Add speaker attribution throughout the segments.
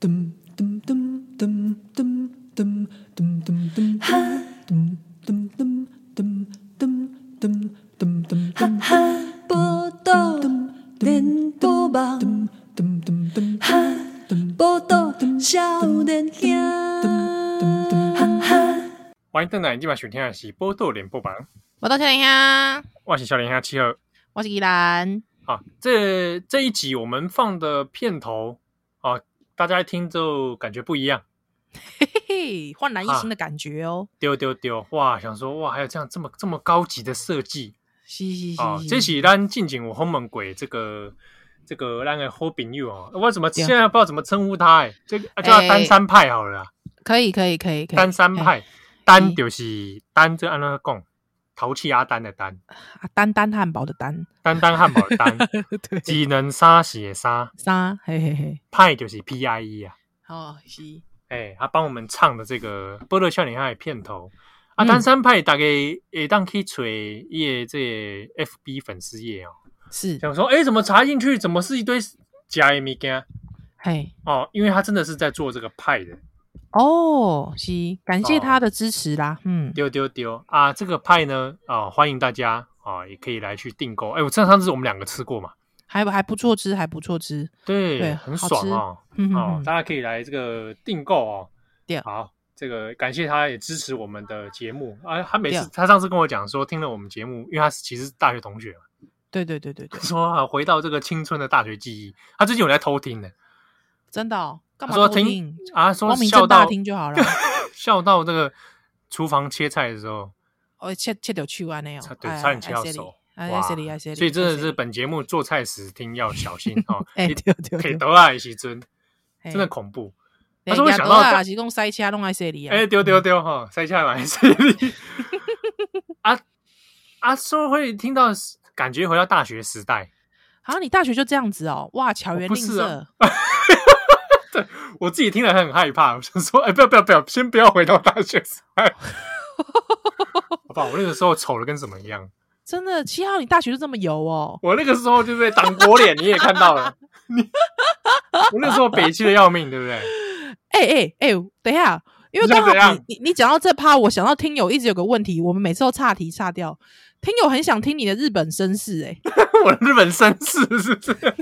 Speaker 1: 噔噔噔噔噔噔噔噔噔，哈，噔噔噔噔噔噔噔噔，哈哈，报道连播网，噔噔噔，哈，报道少年兄，哈哈。
Speaker 2: 欢迎登来，今晚收听的是波道联播网。
Speaker 3: 报道少年兄，
Speaker 2: 我是少年兄七号，
Speaker 3: 我是依兰。
Speaker 2: 好，这这一集我们放的片头啊。大家一听就感觉不一样，
Speaker 3: 嘿嘿嘿，焕然一新的感觉哦！
Speaker 2: 丢丢丢，哇，想说哇，还有这样这么这么高级的设计，
Speaker 3: 是是是，
Speaker 2: 啊，这是咱近景我后门鬼这个这个那个好朋友哦，我怎么现在不知道怎么称呼他哎，这个叫他单三派好了，
Speaker 3: 可以可以可以可以，
Speaker 2: 单三派，单就是单，这按那个讲。淘气阿丹的丹，
Speaker 3: 啊，丹丹汉堡的丹，
Speaker 2: 丹丹汉堡的丹，对，技能沙写沙
Speaker 3: 沙，嘿嘿嘿，
Speaker 2: 派就是 P I E 啊，
Speaker 3: 哦是，
Speaker 2: 哎、欸，他帮我们唱的这个《波乐少年》他的片头，啊，单三派大概也当可以锤叶这 F B 粉丝页哦，
Speaker 3: 是。
Speaker 2: 想说，哎、欸，怎么查进去，怎么是一堆假的物件？
Speaker 3: 嘿，
Speaker 2: 哦，因为他真的是在做这个派的。
Speaker 3: 哦，是感谢他的支持啦，哦、嗯，
Speaker 2: 丢丢丢。啊，这个派呢，啊、哦，欢迎大家啊、哦，也可以来去订购。哎，我上上次我们两个吃过嘛，
Speaker 3: 还还不错吃，还不错吃，
Speaker 2: 对，
Speaker 3: 对，
Speaker 2: 很爽哦，
Speaker 3: 嗯
Speaker 2: 哦，大家可以来这个订购哦。
Speaker 3: 对，
Speaker 2: 好，这个感谢他也支持我们的节目。啊，他每次他上次跟我讲说，听了我们节目，因为他其实是大学同学嘛，
Speaker 3: 对对对对对，
Speaker 2: 说啊，回到这个青春的大学记忆，他最近有在偷听呢，
Speaker 3: 真的哦。干嘛
Speaker 2: 说听啊？说
Speaker 3: 光明正大听就好了。
Speaker 2: 笑到这个厨房切菜的时候，
Speaker 3: 哦，切切掉去完那样，
Speaker 2: 对，差点切到手。哇！所以真的是本节目做菜时听要小心 哦。哎，对对，可以多啊，时阵真的恐怖。他说会想到
Speaker 3: 是讲塞车弄在这里啊。
Speaker 2: 哎，丢丢丢哈，塞车来这里。啊啊，说会听到感觉回到大学时代。
Speaker 3: 好，你大学就这样子哦？哇，巧言令色。
Speaker 2: 我自己听了很害怕，我想说，哎、欸，不要不要不要，先不要回到大学时代，好吧？我那个时候丑的跟什么一样，
Speaker 3: 真的。七号，你大学就这么油哦？
Speaker 2: 我那个时候就被挡国脸，你也看到了，你我那时候北气的要命，对不对？
Speaker 3: 哎哎哎，等一下，因为刚好你你你讲到这趴，我想到听友一直有个问题，我们每次都岔题岔掉，听友很想听你的日本绅士，哎，
Speaker 2: 我的日本绅士是不是？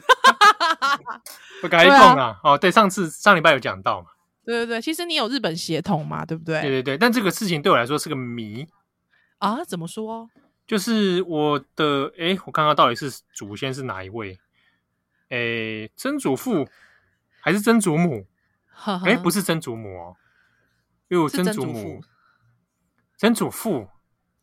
Speaker 2: 不该碰啊！哦，对，上次上礼拜有讲到嘛。
Speaker 3: 对对对，其实你有日本血统嘛，对不对？
Speaker 2: 对对对，但这个事情对我来说是个谜
Speaker 3: 啊。怎么说？
Speaker 2: 就是我的哎，我看看到底是祖先是哪一位？哎，曾祖父还是曾祖母？哎，不是曾祖母哦，因为我曾祖母、曾祖父，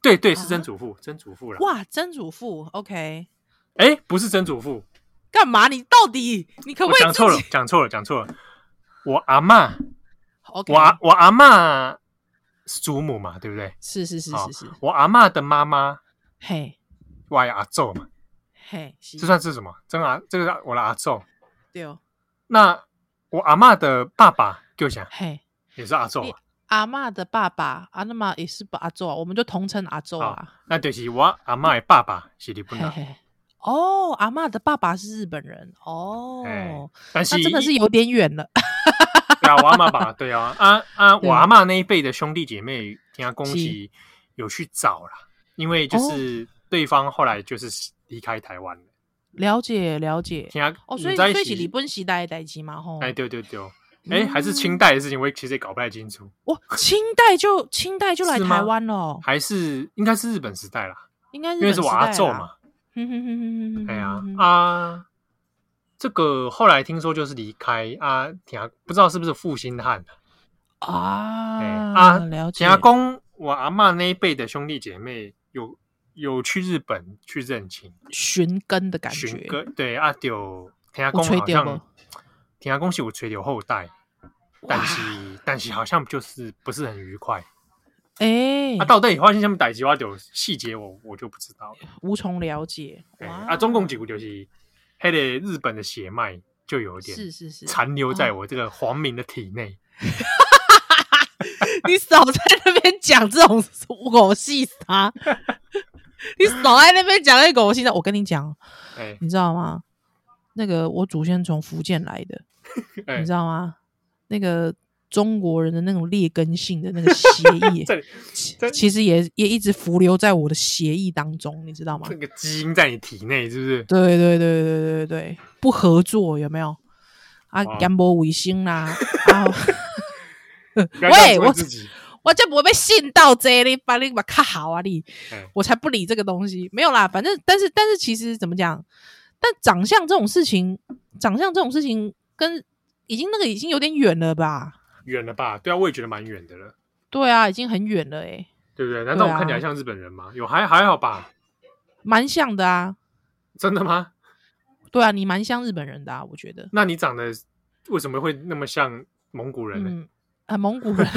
Speaker 2: 对对，是曾祖父，曾祖父了。
Speaker 3: 哇，曾祖父，OK。
Speaker 2: 哎，不是曾祖父。
Speaker 3: 干嘛？你到底你可不可以
Speaker 2: 讲错了？讲错了，讲错了。我阿
Speaker 3: 妈.
Speaker 2: 我我阿妈是祖母嘛，对不对？
Speaker 3: 是是是是是。
Speaker 2: 我阿妈的妈妈，
Speaker 3: 嘿，
Speaker 2: 我阿祖嘛，
Speaker 3: 嘿，
Speaker 2: 这算是什么？真阿，这个是我的阿祖。
Speaker 3: 对哦。
Speaker 2: 那我阿妈的爸爸就讲，嘿，也是阿祖。
Speaker 3: 阿妈的爸爸，阿那么也是阿祖，我们就同称阿祖啊。
Speaker 2: 那就是我阿妈的爸爸是日本人。
Speaker 3: 哦，阿嬷的爸爸是日本人哦，
Speaker 2: 但是
Speaker 3: 那真的是有点远了。
Speaker 2: 对啊，我阿嬷爸 对啊，啊啊，我阿嬷那一辈的兄弟姐妹，听他恭喜有去找啦，因为就是对方后来就是离开台湾了。
Speaker 3: 了解了解，
Speaker 2: 听他
Speaker 3: 哦，所以所以是日本时代的代志嘛，吼。
Speaker 2: 哎，对对对，哎，还是清代的事情，我其实也搞不太清楚。
Speaker 3: 哇，清代就清代就来台湾了，
Speaker 2: 还是应该是日本时代啦？
Speaker 3: 应该是
Speaker 2: 因为是我阿祖嘛。
Speaker 3: 哼哼哼哼哼，
Speaker 2: 哎呀啊，这个后来听说就是离开啊，听不知道是不是负心汉
Speaker 3: 啊？哎
Speaker 2: 啊，
Speaker 3: 了解。
Speaker 2: 听公我阿嬷那一辈的兄弟姐妹有有去日本去认亲
Speaker 3: 寻根的感觉，
Speaker 2: 寻根对啊，就听公好像听公是有垂留后代，但是但是好像就是不是很愉快。
Speaker 3: 哎，欸、
Speaker 2: 啊，到底发生什么代志，我就细节我我就不知道了，
Speaker 3: 无从了解。
Speaker 2: 对啊，中共几乎就是，黑的日本的血脉就有点是是是残留在我这个皇民的体内。
Speaker 3: 你少在那边讲这种狗戏啥？你少在那边讲那狗戏啥？我跟你讲，哎，你知道吗？那个我祖先从福建来的，你知道吗？那个中国人的那种劣根性的那个协议，其实也也一直浮流在我的协议当中，你知道吗？
Speaker 2: 这个基因在你体内是不是？
Speaker 3: 对对对对对对对，不合作有没有？啊，干波卫星啦，然 后，喂，我我就不会被信到这里，把你把卡好啊你，我才不理这个东西，没有啦，反正但是但是其实怎么讲？但长相这种事情，长相这种事情跟已经那个已经有点远了吧？
Speaker 2: 远了吧？对啊，我也觉得蛮远的了。
Speaker 3: 对啊，已经很远了哎、欸、
Speaker 2: 对不对？难道我看起来像日本人吗？有还还好吧？
Speaker 3: 蛮像的啊。
Speaker 2: 真的吗？
Speaker 3: 对啊，你蛮像日本人的啊，我觉得。
Speaker 2: 那你长得为什么会那么像蒙古人呢？
Speaker 3: 嗯，啊，蒙古人。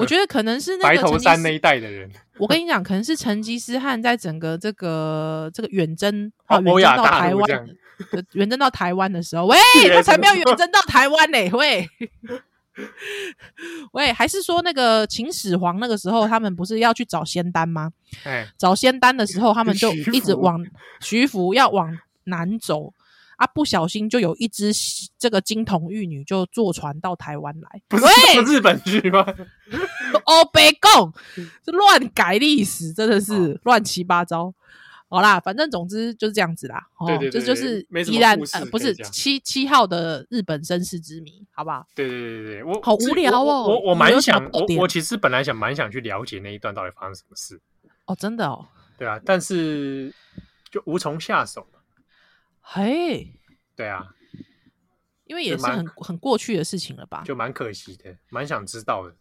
Speaker 3: 我觉得可能是那个
Speaker 2: 白头山那一带的人。
Speaker 3: 我跟你讲，可能是成吉思汗在整个这个这个远征啊，远征到台湾，远征到台湾的时候，喂，他才没有远征到台湾呢，喂，喂，还是说那个秦始皇那个时候，他们不是要去找仙丹吗？
Speaker 2: 哎，
Speaker 3: 找仙丹的时候，他们就一直往徐福要往南走。啊！不小心就有一只这个金童玉女就坐船到台湾来，
Speaker 2: 不是日本剧吗？
Speaker 3: 哦，北贡，这乱改历史，真的是乱七八糟。好啦，反正总之就是这样子啦。哦，这就是依然呃不是七七号的日本身世之谜，好不好？
Speaker 2: 对对对对，我
Speaker 3: 好无聊哦。
Speaker 2: 我我蛮想，我我其实本来想蛮想去了解那一段到底发生什么事。
Speaker 3: 哦，真的哦。
Speaker 2: 对啊，但是就无从下手。
Speaker 3: 嘿，
Speaker 2: 对啊，
Speaker 3: 因为也是很很过去的事情了吧？
Speaker 2: 就蛮可惜的，蛮想知道的。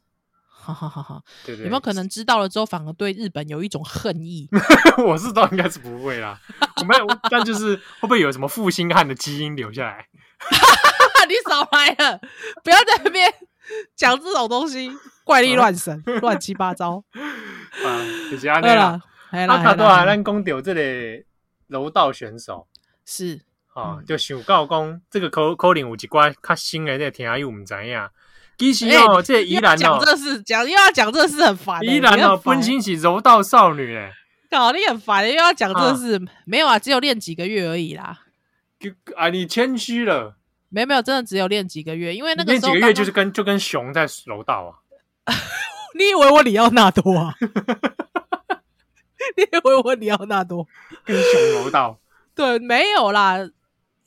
Speaker 3: 哈哈哈哈
Speaker 2: 对对，
Speaker 3: 有没有可能知道了之后，反而对日本有一种恨意？
Speaker 2: 我是知道应该是不会啦。我们但就是会不会有什么负心汉的基因留下来？
Speaker 3: 你少来了，不要在那边讲这种东西，怪力乱神，乱七八糟。
Speaker 2: 啊，就是这样啦。啊，他都还咱讲到这里。柔道选手
Speaker 3: 是
Speaker 2: 啊，嗯、就想到讲这个可可能有一寡较新的这个听友唔知影，其实哦，欸、这宜兰哦，
Speaker 3: 讲这事讲又要讲这事很烦，
Speaker 2: 宜兰哦，分清起柔道少女诶，
Speaker 3: 搞你很烦，又要讲这事，啊没有啊，只有练几个月而已啦。
Speaker 2: 啊，你谦虚了，
Speaker 3: 没有没有，真的只有练几个月，因为那个
Speaker 2: 练几个月就是跟就跟熊在柔道啊。
Speaker 3: 你以为我里奥纳多啊？你以为我里奥纳多
Speaker 2: 跟熊柔道？
Speaker 3: 对，没有啦。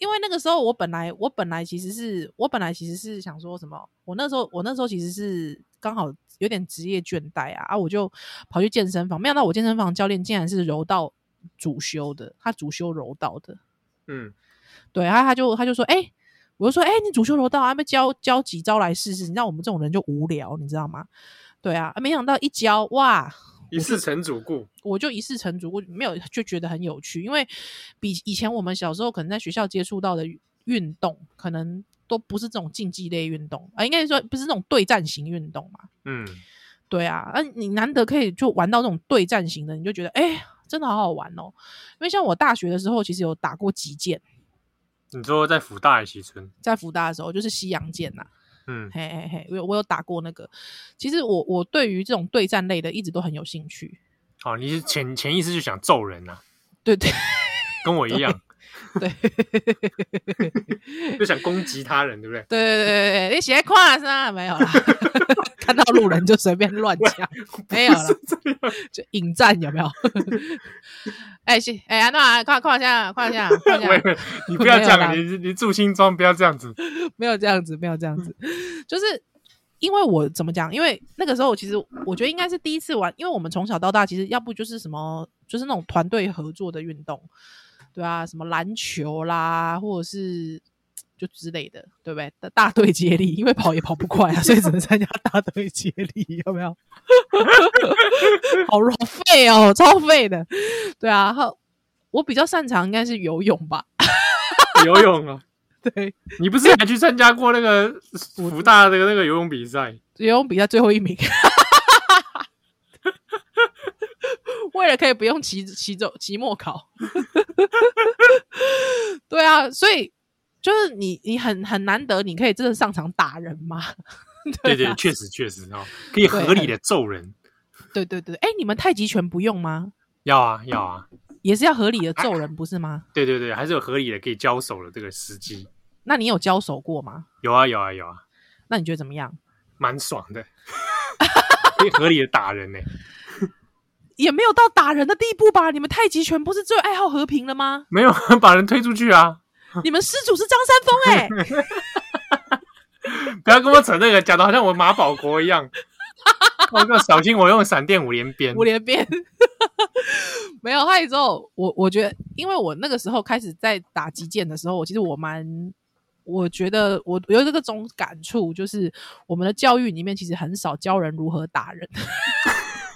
Speaker 3: 因为那个时候我本来我本来其实是我本来其实是想说什么？我那时候我那时候其实是刚好有点职业倦怠啊啊！我就跑去健身房，没想到我健身房教练竟然是柔道主修的，他主修柔道的。
Speaker 2: 嗯，
Speaker 3: 对，他他就他就说，哎、欸，我就说，哎、欸，你主修柔道，还没教教几招来试试？你知道我们这种人就无聊，你知道吗？对啊，没想到一教哇！
Speaker 2: 一试成主顾，
Speaker 3: 我就一试成主顾，没有就觉得很有趣，因为比以前我们小时候可能在学校接触到的运动，可能都不是这种竞技类运动啊，应该说不是那种对战型运动嘛。
Speaker 2: 嗯，
Speaker 3: 对啊，啊，你难得可以就玩到这种对战型的，你就觉得哎，真的好好玩哦。因为像我大学的时候，其实有打过击剑。
Speaker 2: 你说在福大还是西村？
Speaker 3: 在福大的时候，就是西洋剑呐、啊。
Speaker 2: 嗯，
Speaker 3: 嘿嘿嘿，我有我有打过那个。其实我我对于这种对战类的一直都很有兴趣。
Speaker 2: 好、哦，你是潜潜意识就想揍人呐、啊？
Speaker 3: 对对，
Speaker 2: 跟我一样。
Speaker 3: 对，
Speaker 2: 就想攻击他人，对不对？
Speaker 3: 对对对对，你喜欢夸是吗？没有啦，看到路人就随便乱讲，没有了，就引战有没有？哎，行，哎，安诺，快快一下，跨一下，跨一下，
Speaker 2: 你不要这样，你你住新庄，不要这样子，
Speaker 3: 没有这样子，没有这样子，就是因为我怎么讲？因为那个时候，其实我觉得应该是第一次玩，因为我们从小到大，其实要不就是什么，就是那种团队合作的运动。对啊，什么篮球啦，或者是就之类的，对不对？大队接力，因为跑也跑不快啊，所以只能参加大队接力，有没有？好废哦，超废的。对啊，好，我比较擅长应该是游泳吧。
Speaker 2: 游泳啊？
Speaker 3: 对，
Speaker 2: 你不是还去参加过那个福大的那个游泳比赛？
Speaker 3: 游泳比赛最后一名。为了可以不用期期中期末考，对啊，所以就是你你很很难得，你可以真的上场打人吗？
Speaker 2: 对，啊、对对，确实确实哦，可以合理的揍人。
Speaker 3: 对对对，哎，你们太极拳不用吗？
Speaker 2: 要啊要啊，
Speaker 3: 也是要合理的揍人，不是吗？
Speaker 2: 对对对，还是有合理的可以交手的这个时机。
Speaker 3: 那你有交手过吗？
Speaker 2: 有啊，有啊，有啊。
Speaker 3: 那你觉得怎么样？
Speaker 2: 蛮爽的，可以合理的打人呢、欸。
Speaker 3: 也没有到打人的地步吧？你们太极拳不是最爱好和平了吗？
Speaker 2: 没有把人推出去啊！
Speaker 3: 你们失主是张三丰哎、欸！
Speaker 2: 不要跟我扯那个，讲的好像我马保国一样。我要小心，我用闪电五连鞭。
Speaker 3: 五连鞭 没有害之后，我我觉得，因为我那个时候开始在打击剑的时候，我其实我蛮，我觉得我有这个种感触，就是我们的教育里面其实很少教人如何打人。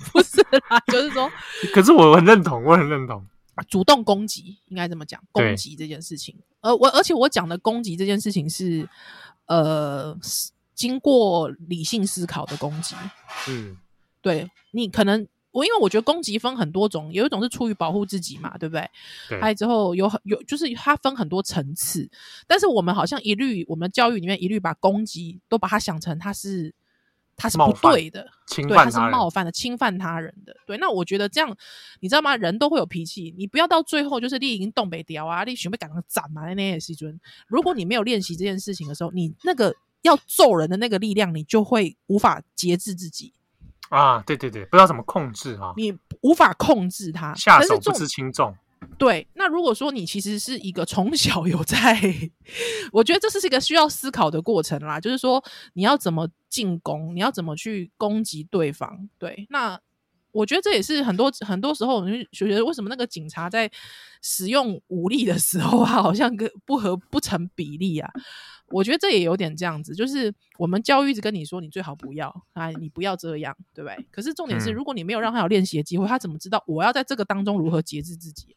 Speaker 3: 不是啦，就是说，
Speaker 2: 可是我很认同，我很认同
Speaker 3: 主动攻击，应该这么讲，攻击这件事情。而我而且我讲的攻击这件事情是，呃。经过理性思考的攻击，
Speaker 2: 嗯，
Speaker 3: 对，你可能我因为我觉得攻击分很多种，有一种是出于保护自己嘛，对不对？
Speaker 2: 对。
Speaker 3: 还有之后有有就是它分很多层次，但是我们好像一律我们教育里面一律把攻击都把它想成它是它是不对的，
Speaker 2: 侵
Speaker 3: 犯，对，他是冒犯的，侵犯他人的。对，那我觉得这样你知道吗？人都会有脾气，你不要到最后就是你已经东北调啊，你准备赶上斩嘛那些时阵，如果你没有练习这件事情的时候，你那个。要揍人的那个力量，你就会无法节制自己
Speaker 2: 啊！对对对，不知道怎么控制啊，
Speaker 3: 你无法控制它，
Speaker 2: 下手不知轻重。
Speaker 3: 对，那如果说你其实是一个从小有在，我觉得这是一个需要思考的过程啦。就是说，你要怎么进攻，你要怎么去攻击对方？对，那我觉得这也是很多很多时候，你就觉得为什么那个警察在使用武力的时候啊，好像跟不合不成比例啊？我觉得这也有点这样子，就是我们教育一直跟你说，你最好不要啊，你不要这样，对不对？可是重点是，如果你没有让他有练习的机会，他怎么知道我要在这个当中如何节制自己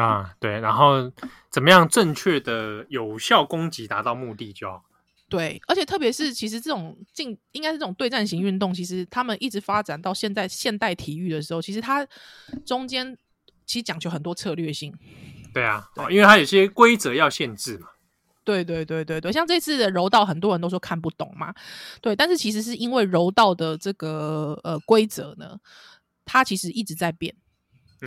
Speaker 2: 啊？对，然后怎么样正确的有效攻击，达到目的就好。
Speaker 3: 对，而且特别是其实这种进应该是这种对战型运动，其实他们一直发展到现在现代体育的时候，其实它中间其实讲求很多策略性。
Speaker 2: 对啊，对，因为它有些规则要限制嘛。
Speaker 3: 对对对对对，像这次的柔道，很多人都说看不懂嘛。对，但是其实是因为柔道的这个呃规则呢，它其实一直在变，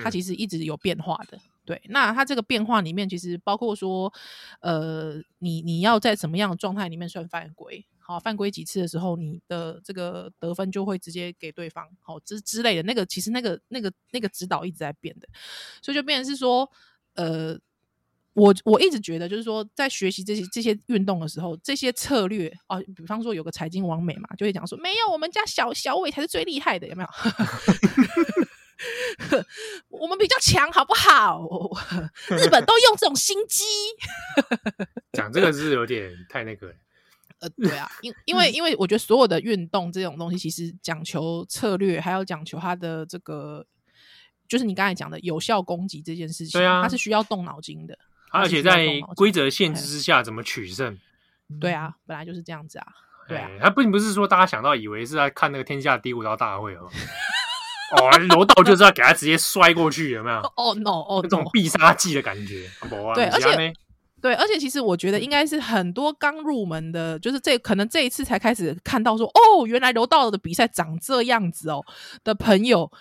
Speaker 3: 它其实一直有变化的。嗯、对，那它这个变化里面，其实包括说，呃，你你要在什么样的状态里面算犯规？好，犯规几次的时候，你的这个得分就会直接给对方，好之之类的。那个其实那个那个那个指导一直在变的，所以就变成是说，呃。我我一直觉得，就是说，在学习这些这些运动的时候，这些策略啊，比方说有个财经王美嘛，就会讲说，没有，我们家小小伟才是最厉害的，有没有？我们比较强，好不好？日本都用这种心机。
Speaker 2: 讲这个是有点太那个了。
Speaker 3: 呃，对啊，因因为因为我觉得所有的运动这种东西，其实讲求策略，还要讲求它的这个，就是你刚才讲的有效攻击这件事情，对啊，它是需要动脑筋的。
Speaker 2: 而且在规则限制之下，怎么取胜？
Speaker 3: 对啊，本来就是这样子啊。对啊，
Speaker 2: 他并不是说大家想到以为是在看那个天下第五道大会哦。哦，柔道就是要给他直接摔过去，有没有？
Speaker 3: 哦 no，哦，
Speaker 2: 这种必杀技的感觉。
Speaker 3: 对，而且对，而且其实我觉得应该是很多刚入门的，就是这可能这一次才开始看到说，哦，原来柔道的比赛长这样子哦的朋友，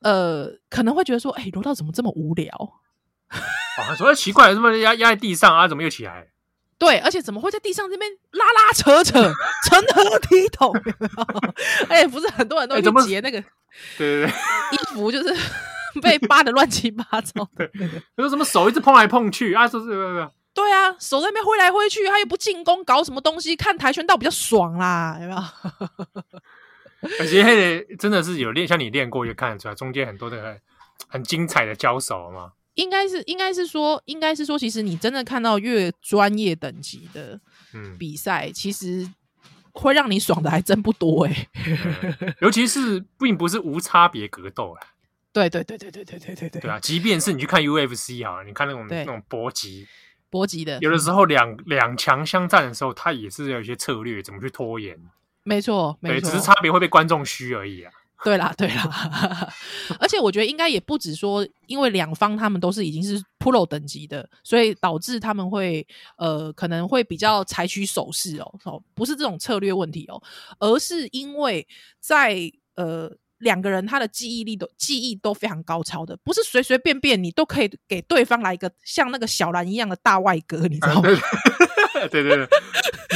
Speaker 3: 呃，可能会觉得说，哎，柔道怎么这么无聊？
Speaker 2: 啊，所以奇怪，怎么压压在地上啊？怎么又起来？
Speaker 3: 对，而且怎么会在地上这边拉拉扯扯，成何体统？哎、欸，不是很多人都去截那个，
Speaker 2: 对对对，
Speaker 3: 衣服就是 被扒的乱七八糟的。
Speaker 2: 对，有什么手一直碰来碰去啊？是是是，
Speaker 3: 对啊，手在那边挥来挥去，他又不进攻，搞什么东西？看跆拳道比较爽啦，有没有？
Speaker 2: 而且真的是有练，像你练过，就看得出来，中间很多的很精彩的交手嘛。
Speaker 3: 应该是，应该是说，应该是说，其实你真的看到越专业等级的比赛，嗯，其实会让你爽的还真不多哎，欸
Speaker 2: 嗯。尤其是并不是无差别格斗啊。
Speaker 3: 对对对对对对对对对。
Speaker 2: 对啊，即便是你去看 UFC 啊，你看那种那种搏击，
Speaker 3: 搏击的，
Speaker 2: 有的时候两两强相战的时候，他也是有一些策略，怎么去拖延。
Speaker 3: 没错，没错，
Speaker 2: 只是差别会被观众虚而已啊。
Speaker 3: 对啦，对啦，而且我觉得应该也不止说，因为两方他们都是已经是 Pro 等级的，所以导致他们会呃可能会比较采取守势哦，哦，不是这种策略问题哦，而是因为在呃两个人他的记忆力都记忆都非常高超的，不是随随便便你都可以给对方来一个像那个小兰一样的大外哥，你知道吗？
Speaker 2: 对对对，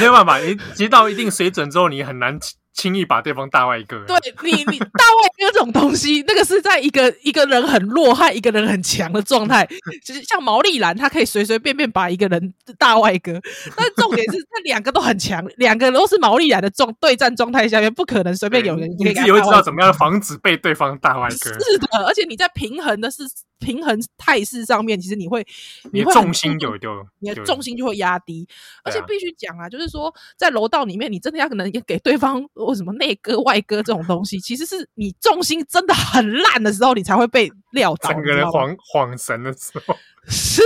Speaker 2: 没有办法，你级到一定水准之后，你很难。轻易把对方大外哥，
Speaker 3: 对你，你大外哥这种东西，那个是在一个一个人很弱和一个人很强的状态，就是像毛利兰，他可以随随便便把一个人大外哥，但重点是这两个都很强，两个都是毛利兰的状对战状态下面，不可能随便有人可以。
Speaker 2: 你自己会知道怎么样防止被对方大外哥。
Speaker 3: 是的，而且你在平衡的是。平衡态势上面，其实你会，
Speaker 2: 你会重心有就，
Speaker 3: 你的重心就会压低，而且必须讲啊，就是说在楼道里面，你真的要可能给对方为什么内割外割这种东西，其实是你重心真的很烂的时候，你才会被撂倒，
Speaker 2: 整个人恍恍神的时候。
Speaker 3: 是，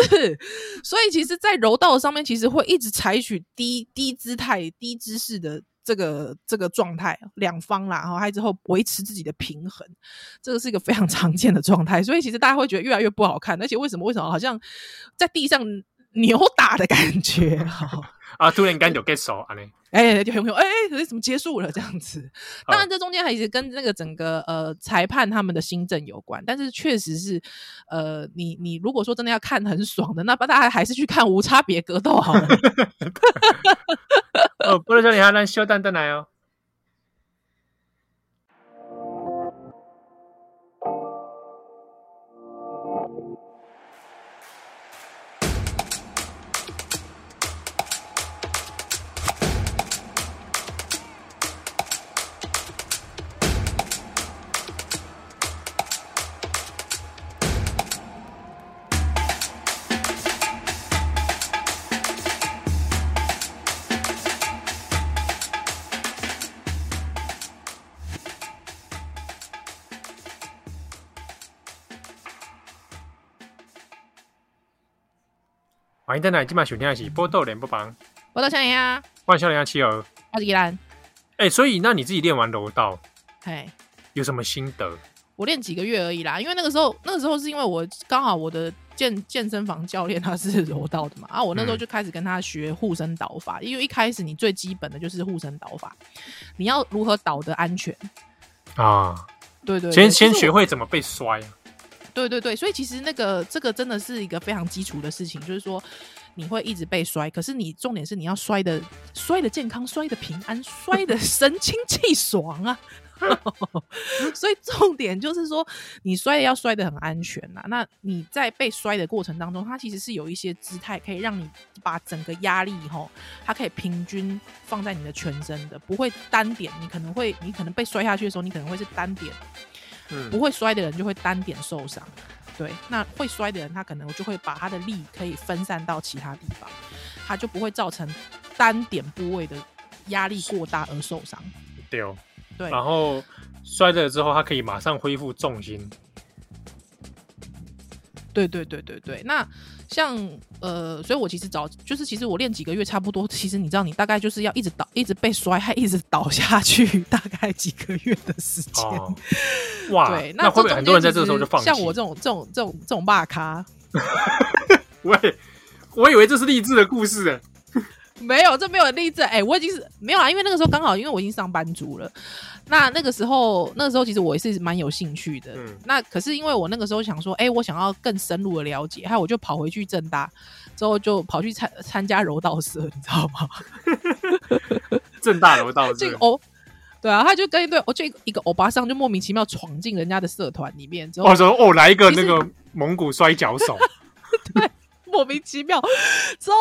Speaker 3: 所以其实，在柔道上面，其实会一直采取低低姿态、低姿势的。这个这个状态，两方啦，然后还之后维持自己的平衡，这个是一个非常常见的状态，所以其实大家会觉得越来越不好看，而且为什么为什么好像在地上扭打的感觉？
Speaker 2: 啊，突然间就结束啊嘞，
Speaker 3: 哎，就很有哎哎，怎么结束了这样子？当然，这中间还是跟那个整个呃裁判他们的新政有关，但是确实是呃，你你如果说真的要看很爽的，那不大家还是去看无差别格斗好了。
Speaker 2: 哦，不能说你还能修蛋蛋来哦。欢迎在哪？今晚收听的是《波豆联播榜》，
Speaker 3: 波豆少年啊，
Speaker 2: 欢迎少年啊，七儿，
Speaker 3: 我是宜兰。
Speaker 2: 哎、欸，所以那你自己练完柔道，
Speaker 3: 嘿，
Speaker 2: 有什么心得？
Speaker 3: 我练几个月而已啦，因为那个时候，那个时候是因为我刚好我的健健身房教练他是柔道的嘛，啊，我那时候就开始跟他学护身倒法，嗯、因为一开始你最基本的就是护身倒法，你要如何倒的安全
Speaker 2: 啊？对，对对，先先学会怎么被摔。
Speaker 3: 对对对，所以其实那个这个真的是一个非常基础的事情，就是说你会一直被摔，可是你重点是你要摔的摔的健康，摔的平安，摔的 神清气爽啊！所以重点就是说你摔的要摔的很安全呐。那你在被摔的过程当中，它其实是有一些姿态可以让你把整个压力吼，它可以平均放在你的全身的，不会单点。你可能会你可能被摔下去的时候，你可能会是单点。嗯、不会摔的人就会单点受伤，对，那会摔的人他可能就会把他的力可以分散到其他地方，他就不会造成单点部位的压力过大而受伤。
Speaker 2: 对哦，对，然后摔了之后，他可以马上恢复重心。
Speaker 3: 对对对对对，那。像呃，所以我其实早就是，其实我练几个月差不多。其实你知道，你大概就是要一直倒，一直被摔，还一直倒下去，大概几个月的时间。
Speaker 2: 哦、哇，对，那会不会很多人在这个时候就放弃？
Speaker 3: 像我这种这种这种这种骂咖，
Speaker 2: 喂，我以为这是励志的故事哎。
Speaker 3: 没有，这没有励志。哎、欸，我已经是没有啊，因为那个时候刚好，因为我已经上班族了。那那个时候，那个时候其实我也是蛮有兴趣的。嗯。那可是因为我那个时候想说，哎、欸，我想要更深入的了解，还有我就跑回去正大，之后就跑去参参加柔道社，你知道吗？
Speaker 2: 正大柔道社。这个
Speaker 3: 哦，对啊，他就跟一对，我就一个欧巴桑就莫名其妙闯进人家的社团里面，之后
Speaker 2: 我说哦，来一个那个蒙古摔跤手。
Speaker 3: 对。莫名其妙，之后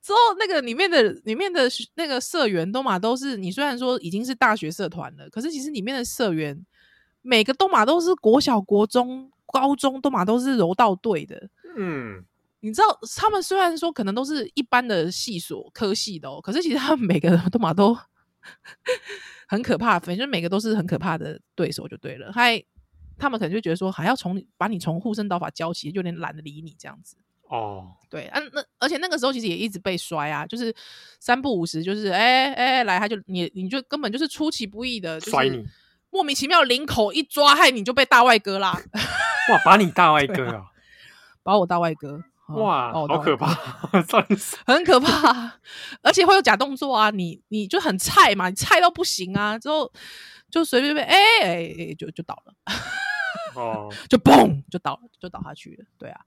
Speaker 3: 之后那个里面的里面的那个社员都嘛都是你虽然说已经是大学社团了，可是其实里面的社员每个都嘛都是国小、国中、高中都嘛都是柔道队的。嗯，你知道他们虽然说可能都是一般的系所科系的哦，可是其实他们每个人都嘛都 很可怕，反正每个都是很可怕的对手就对了。还他们可能就觉得说还要从把你从护身刀法教起，就有点懒得理你这样子。哦，对，啊，那而且那个时候其实也一直被摔啊，就是三不五十，就是哎哎来，他就你你就根本就是出其不意的摔你，莫名其妙领口一抓，害你就被大外哥啦！
Speaker 2: 哇，把你大外 哥啊，啊，
Speaker 3: 把我大外哥，
Speaker 2: 哇，好可怕，
Speaker 3: 很可怕，而且会有假动作啊，你你就很菜嘛，你菜到不行啊，之后就随便便哎哎就就倒了。哦，就嘣，就倒，就倒下去了。对啊，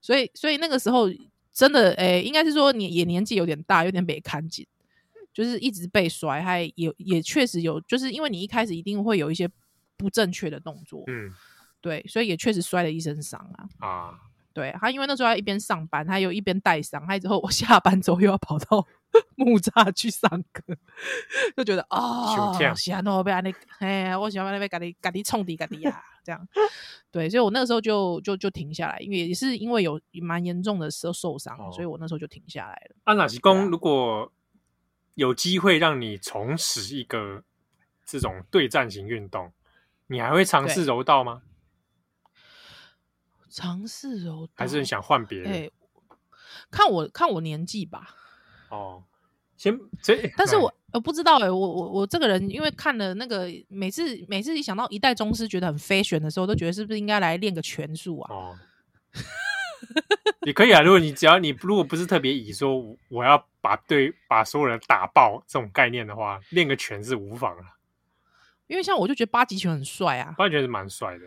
Speaker 3: 所以，所以那个时候，真的，诶、欸，应该是说你也年纪有点大，有点被看紧，就是一直被摔，还有也确实有，就是因为你一开始一定会有一些不正确的动作，
Speaker 2: 嗯，
Speaker 3: 对，所以也确实摔了一身伤啊。
Speaker 2: 啊，
Speaker 3: 对他，因为那时候要一边上班，他又一边带伤，还之后我下班之后又要跑到 木栅去上课，就觉得啊，喜欢那被安尼，哎，我喜欢那边咖喱咖喱冲底咖喱呀，这样，对，所以我那个时候就就就停下来，因为也是因为有蛮严重的时候受伤，哦、所以我那时候就停下来了。
Speaker 2: 安娜吉公，如果有机会让你重拾一个这种对战型运动，你还会尝试柔道吗？
Speaker 3: 尝试柔道，
Speaker 2: 还是很想换别人？
Speaker 3: 欸、看我看我年纪吧。
Speaker 2: 哦，先这，
Speaker 3: 但是我我不知道哎、欸，我我我这个人，因为看了那个每次每次一想到一代宗师觉得很 fashion 的时候，都觉得是不是应该来练个拳术啊？
Speaker 2: 哦，也可以啊。如果你只要你如果不是特别以说我要把对把所有人打爆这种概念的话，练个拳是无妨啊。
Speaker 3: 因为像我就觉得八极拳很帅啊，
Speaker 2: 八极拳是蛮帅的，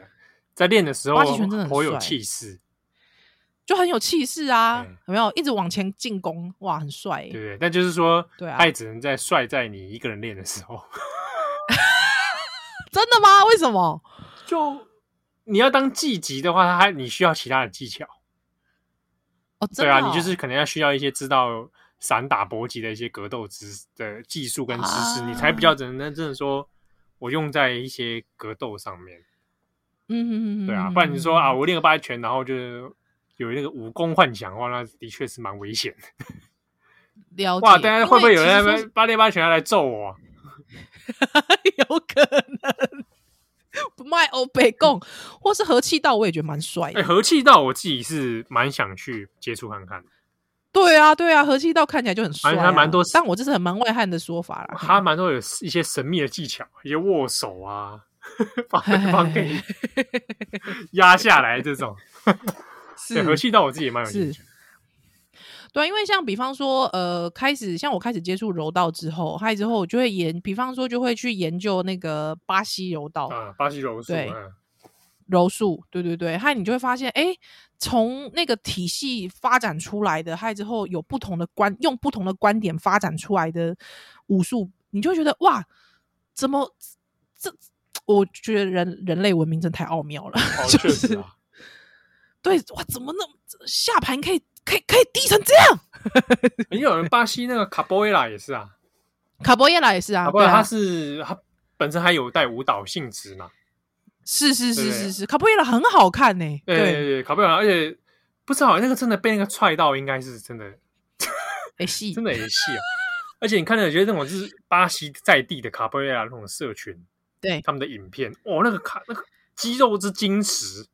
Speaker 2: 在练的时候八极拳真的很有气势。
Speaker 3: 就很有气势啊，嗯、有没有？一直往前进攻，哇，很帅、欸。
Speaker 2: 对对，但就是说，对啊，他也只能在帅在你一个人练的时候。
Speaker 3: 真的吗？为什么？
Speaker 2: 就你要当技级的话，他还你需要其他的技巧。
Speaker 3: 哦，真的哦？
Speaker 2: 对啊，你就是可能要需要一些知道散打搏击的一些格斗知的技术跟知识，啊、你才比较只能真的说我用在一些格斗上面。
Speaker 3: 嗯哼哼哼，
Speaker 2: 对啊，不然你说啊，我练个八极拳，然后就。有那个武功幻想的话，那的确是蛮危险的。
Speaker 3: 了解。
Speaker 2: 哇，大家会不会有人八练八拳要来揍我？
Speaker 3: 有可能。不卖欧北贡，或是和气道，我也觉得蛮帅的。
Speaker 2: 哎、欸，合气道我自己是蛮想去接触看看。
Speaker 3: 对啊，对啊，和气道看起来就很帅、啊，
Speaker 2: 还蛮多。
Speaker 3: 但我这是很蛮外汉的说法啦。
Speaker 2: 他蛮多有一些神秘的技巧，一些握手啊，把对方给压下来这种。是合气道，我自己也蛮有兴趣。
Speaker 3: 对，因为像比方说，呃，开始像我开始接触柔道之后，还有之后我就会研，比方说就会去研究那个巴西柔道
Speaker 2: 啊，巴西柔术，
Speaker 3: 对，嗯、柔术，对对对，还有你就会发现，哎，从那个体系发展出来的，还有之后有不同的观，用不同的观点发展出来的武术，你就会觉得哇，怎么这？我觉得人人类文明真的太奥妙了，
Speaker 2: 哦、
Speaker 3: 就是。对，哇，怎么那么下盘可以可以可以低成这样？
Speaker 2: 也有人巴西那个卡波耶拉也是啊，
Speaker 3: 卡波耶拉也是啊，
Speaker 2: 不过他是他本身还有带舞蹈性质嘛，
Speaker 3: 是是是是是，卡波耶拉很好看呢，对对
Speaker 2: 对，卡波耶拉，而且不知道那个真的被那个踹到，应该是真的，
Speaker 3: 哎戏，
Speaker 2: 真的也戏啊，而且你看到觉得那种就是巴西在地的卡波耶拉那种社群，
Speaker 3: 对。
Speaker 2: 他们的影片，哦，那个卡那个肌肉之精实。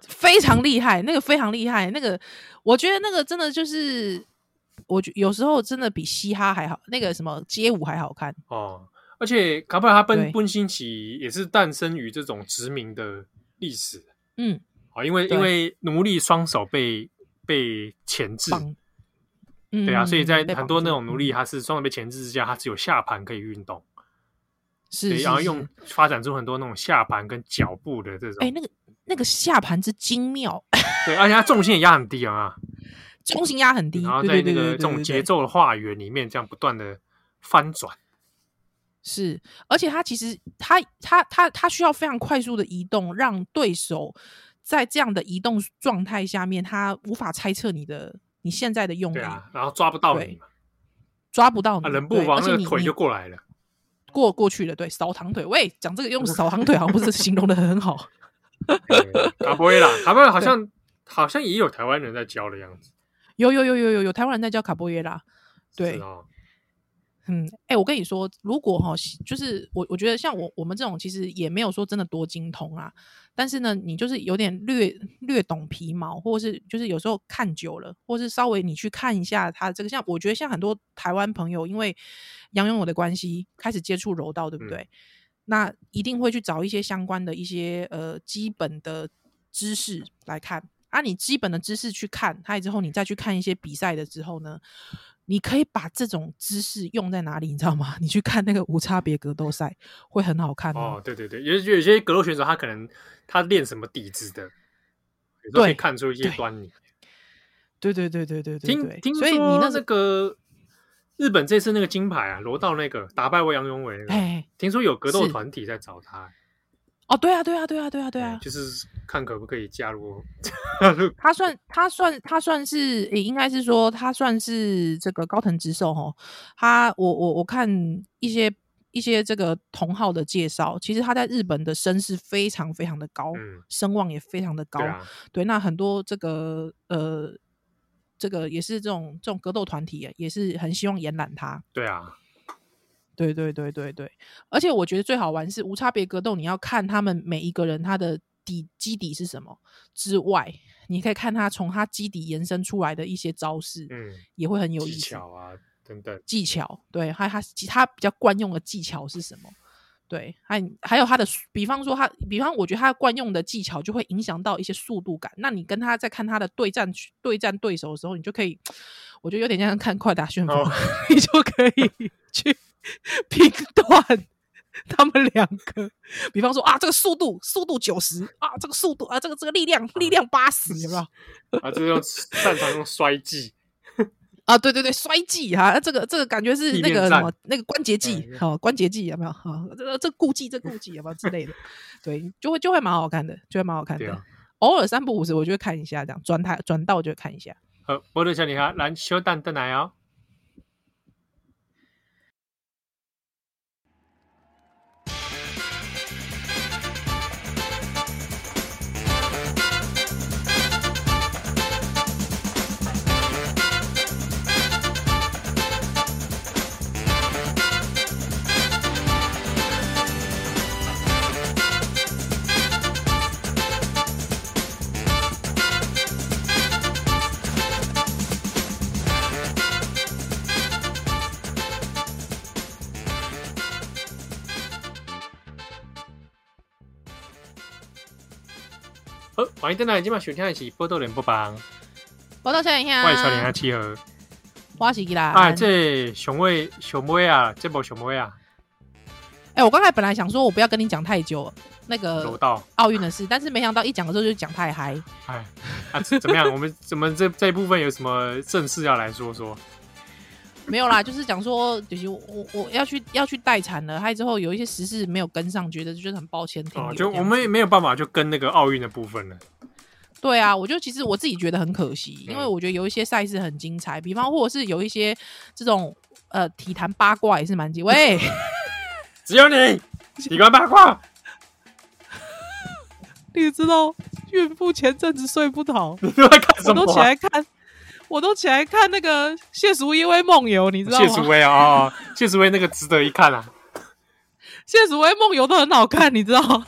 Speaker 3: 非常厉害，那个非常厉害，那个我觉得那个真的就是，我觉有时候真的比嘻哈还好，那个什么街舞还好看。
Speaker 2: 哦。而且卡布拉他奔奔兴起也是诞生于这种殖民的历史，
Speaker 3: 嗯，
Speaker 2: 啊，因为因为奴隶双手被被钳制，嗯，对啊，所以在很多那种奴隶他是双手被钳制之下，他只有下盘可以运动，
Speaker 3: 是，
Speaker 2: 然后用发展出很多那种下盘跟脚步的这种，
Speaker 3: 哎，那个。那个下盘之精妙，
Speaker 2: 对，而且它重心也压很低啊，
Speaker 3: 重心压很低，
Speaker 2: 然后在那个这种节奏的画圆里面，这样不断的翻转，
Speaker 3: 是，而且他其实他他他他需要非常快速的移动，让对手在这样的移动状态下面，他无法猜测你的你现在的用力，
Speaker 2: 啊，然后抓不到你嘛，
Speaker 3: 抓不到你，
Speaker 2: 人不防那个腿就过来了，
Speaker 3: 过过去的，对，扫堂腿，喂，讲这个用扫堂腿好像不是形容的很好。
Speaker 2: 卡波耶拉，卡波耶 拉好像好像也有台湾人在教的样子。
Speaker 3: 有有有有有有台湾人在教卡波耶拉，对，
Speaker 2: 哦、
Speaker 3: 嗯，哎、欸，我跟你说，如果哈，就是我我觉得像我我们这种其实也没有说真的多精通啊，但是呢，你就是有点略略懂皮毛，或者是就是有时候看久了，或是稍微你去看一下他这个，像我觉得像很多台湾朋友，因为杨勇我的关系开始接触柔道，对不对？嗯那一定会去找一些相关的一些呃基本的知识来看啊，你基本的知识去看，还有之后你再去看一些比赛的之后呢，你可以把这种知识用在哪里，你知道吗？你去看那个无差别格斗赛会很好看
Speaker 2: 哦。对对对，有有些格斗选手他可能他练什么底子的，对可以看出一些端倪。
Speaker 3: 对对对对对对，
Speaker 2: 听听
Speaker 3: 所以你那
Speaker 2: 那个日本这次那个金牌啊，柔道那个打败未央永伟，哎，听说有格斗团体在找他。
Speaker 3: 哦，对啊，对啊，对啊，对啊，对啊，
Speaker 2: 就是看可不可以加入。
Speaker 3: 他算，他算，他算是，也应该是说，他算是这个高藤直寿哈。他，我，我，我看一些一些这个同号的介绍，其实他在日本的声势非常非常的高，嗯、声望也非常的高。对，啊、对，那很多这个呃，这个也是这种这种格斗团体，也是很希望延揽他。
Speaker 2: 对啊。
Speaker 3: 对对对对对，而且我觉得最好玩是无差别格斗，你要看他们每一个人他的底基底是什么之外，你可以看他从他基底延伸出来的一些招式，嗯，也会很有意思。技
Speaker 2: 巧啊，等等。
Speaker 3: 技巧，对，还有他他比较惯用的技巧是什么？对，还还有他的，比方说他，比方我觉得他惯用的技巧就会影响到一些速度感。那你跟他在看他的对战对战对手的时候，你就可以，我觉得有点像看快打旋风，哦、你就可以 去。评断他们两个，比方说啊，这个速度速度九十啊，这个速度啊，这个这个力量力量八十，有没有？
Speaker 2: 啊，这 个用擅长用摔技
Speaker 3: 啊，对对对，摔技哈，这个这个感觉是那个什么那个关节技，好关节技有没有？好，这个这顾忌这顾忌有没有之类的？对，就会就会蛮好看的，就会蛮好看的。偶尔三不五时，我就会看一下，这样转台转到就会看一下。
Speaker 2: 好，我的小女孩篮球蛋蛋来哦。欢迎登来，今晚收听的是《波多连播帮》，
Speaker 3: 波多小林兄，
Speaker 2: 欢迎小林兄七和，
Speaker 3: 我是吉拉。
Speaker 2: 哎，这熊威熊威啊，这波熊威啊！
Speaker 3: 哎，我刚才本来想说，我不要跟你讲太久那
Speaker 2: 个
Speaker 3: 奥运的事，但是没想到一讲的时候就讲太嗨。
Speaker 2: 哎，啊，怎么样？我们怎么这这一部分有什么正事要来说说？
Speaker 3: 没有啦，就是讲说，就是我我要去要去待产了，还之后有一些时事没有跟上，觉得就是很抱歉。
Speaker 2: 哦，就我们也没有办法就跟那个奥运的部分了。
Speaker 3: 对啊，我就其实我自己觉得很可惜，因为我觉得有一些赛事很精彩，比方或者是有一些这种呃体坛八卦也是蛮精。喂，
Speaker 2: 只有你体坛八卦，
Speaker 3: 你知道孕妇前阵子睡不着，
Speaker 2: 你都在看什么？
Speaker 3: 我都起来看。我都起来看那个谢淑薇梦游，你知道吗？
Speaker 2: 谢淑薇啊，谢淑薇那个值得一看啊！
Speaker 3: 谢淑薇梦游都很好看，你知道吗？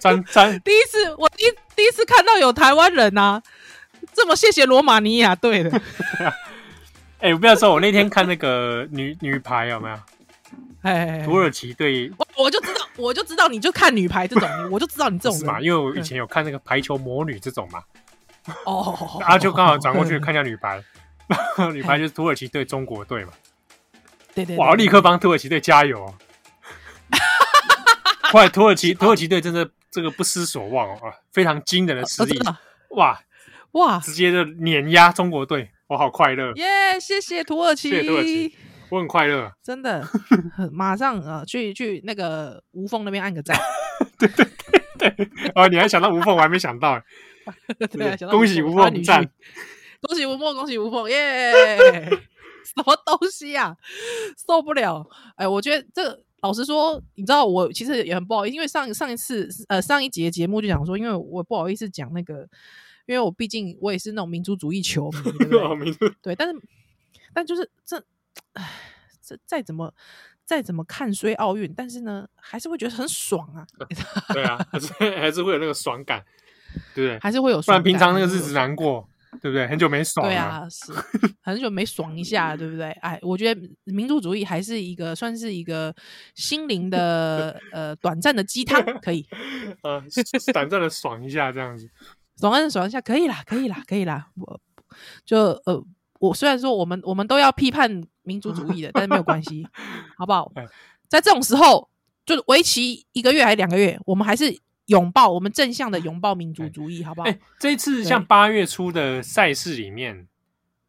Speaker 2: 真真
Speaker 3: 第一次，我第第一次看到有台湾人啊，这么谢谢罗马尼亚队的。
Speaker 2: 哎、欸，我不要说，我那天看那个女女排有没有？
Speaker 3: 哎，
Speaker 2: 土耳其队，
Speaker 3: 我我就知道，我就知道，你就看女排这种，我就知道你这种人
Speaker 2: 嘛，因为我以前有看那个排球魔女这种嘛。
Speaker 3: 哦，
Speaker 2: 然后就刚好转过去 看一下女排，女排就是土耳其对中国队嘛。
Speaker 3: 对对，
Speaker 2: 我要立刻帮土耳其队加油。后来土耳其土耳其队真的这个不失所望啊，非常惊人的实力，哇
Speaker 3: 哇，
Speaker 2: 直接就碾压中国队，我好快乐。
Speaker 3: 耶，谢谢土耳其，
Speaker 2: 谢谢土耳其，我很快乐，
Speaker 3: 真的，马上啊去去那个吴凤那边按个赞。
Speaker 2: 对对对对，哦，你还想到吴凤，我还没想到。
Speaker 3: 对啊，
Speaker 2: 恭喜吴凤赞，
Speaker 3: 恭喜吴凤，恭喜吴凤，耶！什么东西啊？受不了！哎，我觉得这个老实说，你知道我其实也很不好意思，因为上上一次呃上一节节目就讲说，因为我不好意思讲那个，因为我毕竟我也是那种民族主义球迷，对不对？对，但是但就是这，哎，这再怎么再怎么看衰奥运，但是呢，还是会觉得很爽啊！
Speaker 2: 对啊，还是还是会有那个爽感。对，
Speaker 3: 还是会有，
Speaker 2: 不然平常那个日子难过，对不对？很久没爽，
Speaker 3: 对啊，是很久没爽一下，对不对？哎，我觉得民族主义还是一个算是一个心灵的 呃短暂的鸡汤，可以，
Speaker 2: 呃，短暂的爽一下这样子，
Speaker 3: 短暂的爽一下可以啦，可以啦，可以啦。我就呃，我虽然说我们我们都要批判民族主义的，但是没有关系，好不好？在这种时候，就为期一个月还是两个月，我们还是。拥抱我们正向的拥抱民族主义，好不好？
Speaker 2: 哎，这一次像八月初的赛事里面，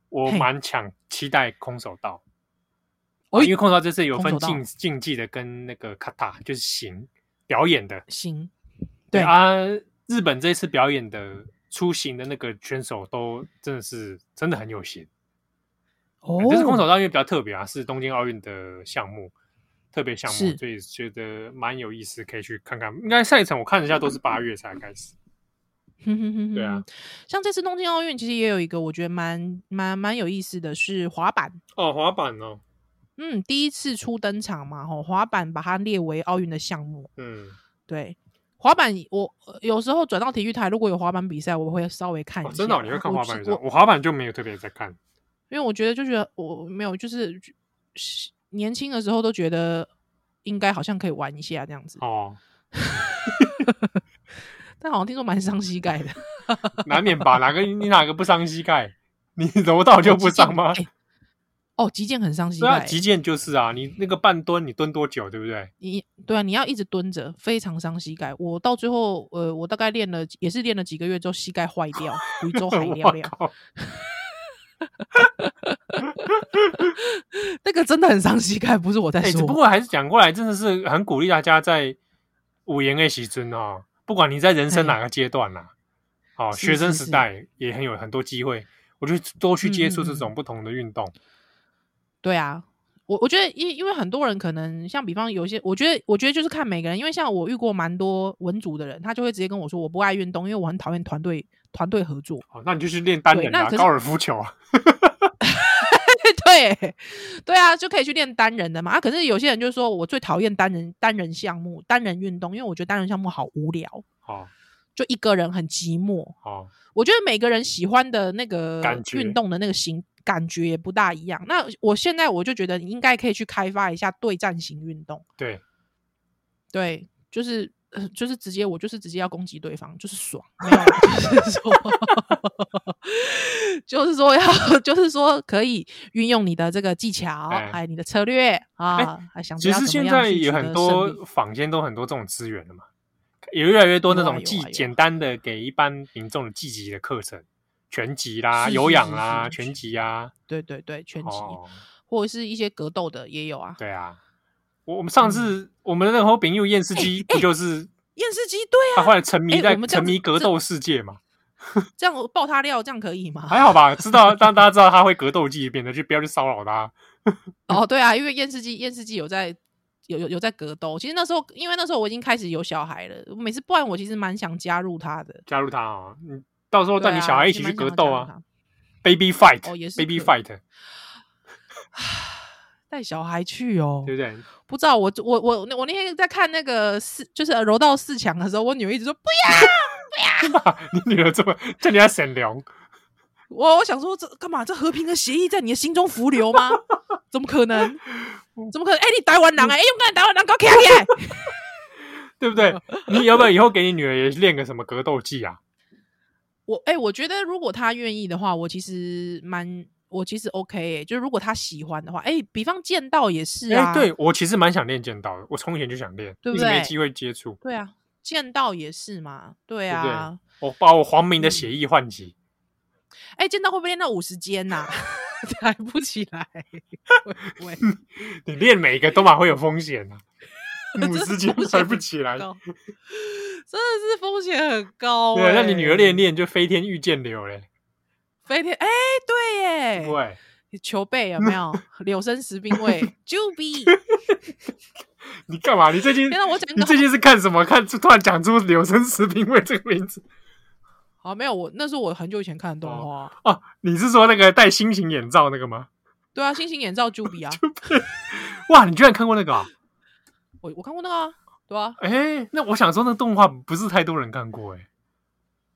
Speaker 2: 我蛮强期待空手道。哦，因为空手道这次有分竞竞技的跟那个卡塔，就是行表演的
Speaker 3: 行。
Speaker 2: 对啊，日本这次表演的出行的那个选手都真的是真的很有型。哦，这是空手道因为比较特别啊，是东京奥运的项目，特别项目，所以觉得蛮有意思，可以去看看。应该赛程我看一下，都是八月才开始。对啊，
Speaker 3: 像这次东京奥运，其实也有一个我觉得蛮蛮蛮有意思的是滑板
Speaker 2: 哦，滑板哦。
Speaker 3: 嗯，第一次初登场嘛，吼，滑板把它列为奥运的项目。嗯，对，滑板我有时候转到体育台，如果有滑板比赛，我会稍微看一下。哦、
Speaker 2: 真的、哦，你会看滑板比赛？我滑板就没有特别在看，
Speaker 3: 因为我觉得就觉得我没有，就是年轻的时候都觉得应该好像可以玩一下这样子哦。但好像听说蛮伤膝盖的，
Speaker 2: 难免吧？哪个你哪个不伤膝盖？你柔道就不伤吗？
Speaker 3: 哦，击剑很伤膝盖。对啊，
Speaker 2: 击剑就是啊，你那个半蹲，你蹲多久，对不对？
Speaker 3: 你对啊，你要一直蹲着，非常伤膝盖。我到最后，呃，我大概练了，也是练了几个月之后，膝盖坏掉，回州海尿尿。那个真的很伤膝盖，不是我在说。
Speaker 2: 只不过还是讲过来，真的是很鼓励大家在五言的习尊哦，不管你在人生哪个阶段啦，好，学生时代也很有很多机会，我就多去接触这种不同的运动。
Speaker 3: 对啊，我我觉得因因为很多人可能像比方有些，我觉得我觉得就是看每个人，因为像我遇过蛮多文组的人，他就会直接跟我说我不爱运动，因为我很讨厌团队团队合作。
Speaker 2: 哦，那你就去练单人啊，高尔夫球啊。
Speaker 3: 对对啊，就可以去练单人的嘛。啊，可是有些人就说我最讨厌单人单人项目单人运动，因为我觉得单人项目好无聊。哦，就一个人很寂寞。哦，我觉得每个人喜欢的那个运动的那个型。感觉也不大一样。那我现在我就觉得你应该可以去开发一下对战型运动。
Speaker 2: 对，
Speaker 3: 对，就是就是直接我就是直接要攻击对方，就是爽。没有，就是说，就是说要，就是说可以运用你的这个技巧，还有、欸、你的策略啊，还、欸、想。
Speaker 2: 其实现在有很多坊间都很多这种资源的嘛，有越来越多那种既简单的给一般民众的积极的课程。拳击啦，有氧啦，拳击啊，
Speaker 3: 对对对，拳击，哦、或者是一些格斗的也有啊。
Speaker 2: 对啊，我我们上次、嗯、我们的那个朋友验尸机不就是
Speaker 3: 验尸机？对啊，
Speaker 2: 他后来沉迷在沉迷格斗世界嘛。
Speaker 3: 这样我爆他料，这样可以吗？
Speaker 2: 还好吧，知道 让大家知道他会格斗技，变得去不要去骚扰他。
Speaker 3: 哦，对啊，因为验尸机验尸机有在有有有在格斗。其实那时候，因为那时候我已经开始有小孩了，我每次不然我其实蛮想加入他的，
Speaker 2: 加入他啊，你。到时候带你小孩一起去格斗啊，Baby Fight，哦也是 Baby Fight，
Speaker 3: 带小孩去哦，
Speaker 2: 对不对？
Speaker 3: 不知道我我我我那天在看那个四就是柔道四强的时候，我女儿一直说不要不 要，
Speaker 2: 你女儿这么叫你要闪凉，
Speaker 3: 我我想说这干嘛？这和平的协议在你的心中浮流吗？怎么可能？怎么可能？哎，你台湾人哎，勇敢台湾人，搞起来，
Speaker 2: 对不对？你要不要以后给你女儿也练个什么格斗技啊？
Speaker 3: 我哎、欸，我觉得如果她愿意的话，我其实蛮，我其实 OK 哎、欸，就是如果他喜欢的话，哎、欸，比方剑道也是啊。
Speaker 2: 欸、对我其实蛮想练剑道的，我从前就想练，对不对？没机会接触。
Speaker 3: 对啊，剑道也是嘛，对啊。
Speaker 2: 我把我皇明的血液唤起。
Speaker 3: 哎、嗯，剑、欸、道会不会练到五十肩呐？抬不起来。喂，
Speaker 2: 你练每一个都蛮会有风险的。五十斤抬不起来，真的
Speaker 3: 是风险很高。
Speaker 2: 对，让你女儿练练就飞天御剑流嘞，
Speaker 3: 飞天哎，对耶，对，球背有没有？柳生十兵卫，Juby，
Speaker 2: 你干嘛？你最近 你最近是看什么？看突然讲出柳生十兵卫这个名字？
Speaker 3: 好，没有，我那是我很久以前看的动画
Speaker 2: 哦。你是说那个戴心形眼罩那个吗？
Speaker 3: 对啊，心形眼罩 Juby 啊。
Speaker 2: 哇，你居然看过那个啊？
Speaker 3: 我我看过那个啊，对啊，
Speaker 2: 哎、欸，那我想说，那动画不是太多人看过哎、欸，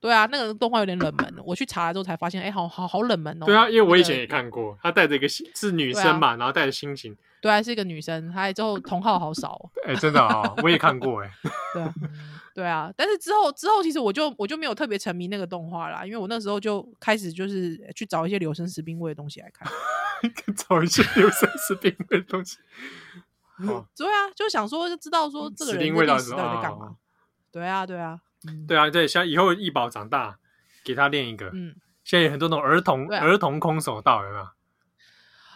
Speaker 3: 对啊，那个动画有点冷门，我去查了之后才发现，哎、欸，好好好冷门哦。
Speaker 2: 对啊，因为我以前也看过，她带着一个是女生嘛，啊、然后带着心情，
Speaker 3: 对啊，是一个女生，她之后同号好少，
Speaker 2: 哎、欸，真的啊、哦，我也看过哎，
Speaker 3: 对啊，对啊，但是之后之后其实我就我就没有特别沉迷那个动画啦，因为我那时候就开始就是去找一些柳生十兵卫的东西来看，
Speaker 2: 找一些柳生十兵卫的东西。
Speaker 3: 对啊，就想说就知道说这个人的历史到底在干嘛？对啊，对啊，
Speaker 2: 嗯、对啊，对，像以后易宝长大，给他练一个。嗯，现在有很多那种儿童、啊、儿童空手道，有没有？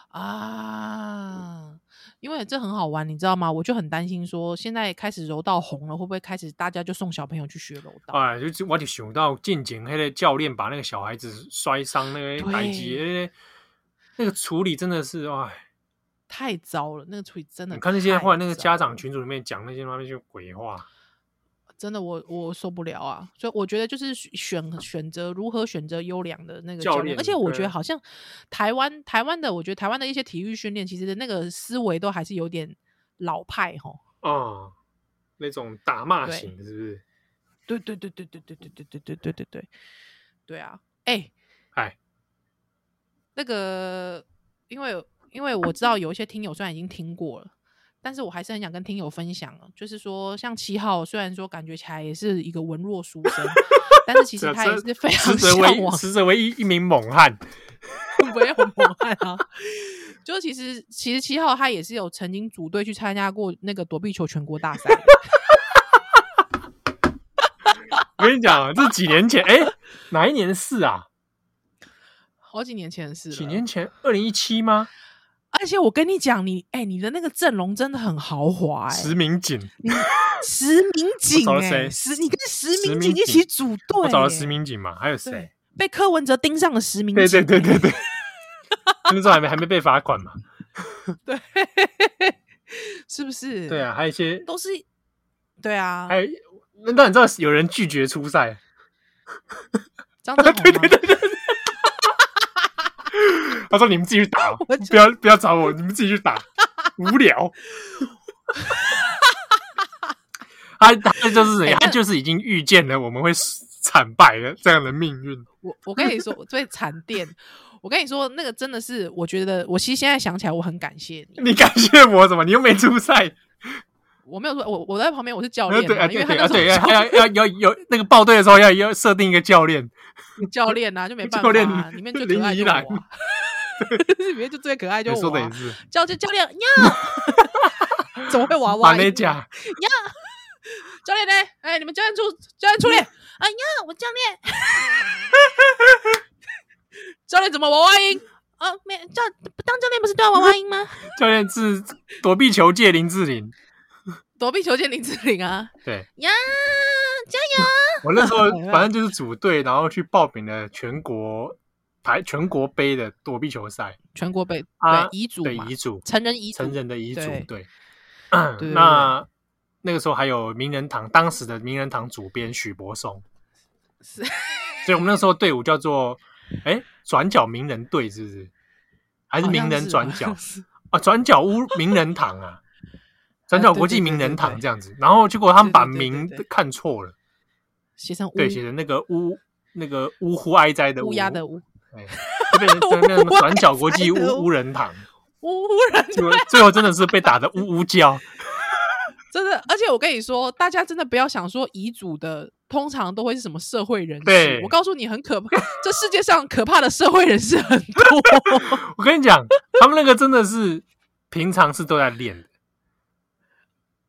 Speaker 3: 啊，因为这很好玩，你知道吗？我就很担心说，现在开始柔道红了，会不会开始大家就送小朋友去学柔道？
Speaker 2: 哎，就我就想到近景那个教练把那个小孩子摔伤那个打击，那个处理真的是哎，
Speaker 3: 太糟了，那个处理真的。
Speaker 2: 你看那些后来那个家长群组里面讲那些那些鬼话。
Speaker 3: 真的我，我我受不了啊！所以我觉得就是选选择如何选择优良的那个教练，而且我觉得好像台湾台湾的，我觉得台湾的一些体育训练，其实的那个思维都还是有点老派吼。
Speaker 2: 哦，那种打骂型的，是不是？
Speaker 3: 对对对对对对对对对对对对对对啊！哎，
Speaker 2: 嗨，
Speaker 3: 那个，因为因为我知道有一些听友虽然已经听过了。但是我还是很想跟听友分享，就是说，像七号虽然说感觉起来也是一个文弱书生，但是其 实他也是非常向往，
Speaker 2: 实则为一一名猛汉，
Speaker 3: 没有猛汉啊。就其实其实七号他也是有曾经组队去参加过那个躲避球全国大赛。
Speaker 2: 我跟你讲，这是几年前，哎、欸，哪一年的事啊？
Speaker 3: 好几年前的事，
Speaker 2: 几年前，二零一七吗？
Speaker 3: 而且我跟你讲，你哎、欸，你的那个阵容真的很豪华哎、欸，
Speaker 2: 石明景，
Speaker 3: 石明 景哎，石，你跟石明景一起组队、欸，
Speaker 2: 我找了石明景嘛，还有谁？
Speaker 3: 被柯文哲盯上了石明
Speaker 2: 对对对对对，那时候还没还没被罚款嘛，
Speaker 3: 对，是不是？
Speaker 2: 对啊，还有一些
Speaker 3: 都是，对啊，
Speaker 2: 还有那你知道有人拒绝出赛？
Speaker 3: 张正宏吗？对对对对。
Speaker 2: 他说：“你们自己去打，不要不要找我，你们自己去打，无聊。”他他就是怎样？他就是已经预见了我们会惨败的这样的命运。
Speaker 3: 我我跟你说，最惨电。我跟你说，那个真的是，我觉得我其实现在想起来，我很感谢你。
Speaker 2: 你感谢我什么？你又没出赛。
Speaker 3: 我没有说，我我在旁边，我是教练。对啊，
Speaker 2: 对啊，对啊，要要要有那个报队的时候要要设定一个教练。
Speaker 3: 教练啊，就没办法，里面就可爱就我，里面就最可爱就我。教教教练呀，怎么会娃娃？
Speaker 2: 马内甲呀，
Speaker 3: 教练呢？哎，你们教练出教练出列。哎呀，我教练，教练怎么娃娃音？哦，没教当教练不是都要娃娃音吗？
Speaker 2: 教练是躲避球界林志玲。
Speaker 3: 躲避球界林志玲啊，
Speaker 2: 对
Speaker 3: 呀，加油！
Speaker 2: 我那时候 反正就是组队，然后去报名了全国排全国杯的躲避球赛，
Speaker 3: 全国杯对乙组
Speaker 2: 对乙组
Speaker 3: 成人乙
Speaker 2: 成人的乙组对。那那个时候还有名人堂当时的名人堂主编许博松，是，所以我们那时候队伍叫做哎转角名人队，是不是？还是名人转角啊？转角屋名人堂啊？转角国际名人堂这样子，然后结果他们把名看错了，
Speaker 3: 写成
Speaker 2: 对，写成那个乌那个呜呼哀哉的
Speaker 3: 乌鸦的
Speaker 2: 乌，变成那个 转角国际乌乌人堂，
Speaker 3: 乌乌人，
Speaker 2: 结果最后真的是被打得呜呜叫，
Speaker 3: 真的，而且我跟你说，大家真的不要想说遗嘱的通常都会是什么社会人士，我告诉你很可怕，这世界上可怕的社会人士很多，
Speaker 2: 我跟你讲，他们那个真的是平常是都在练的。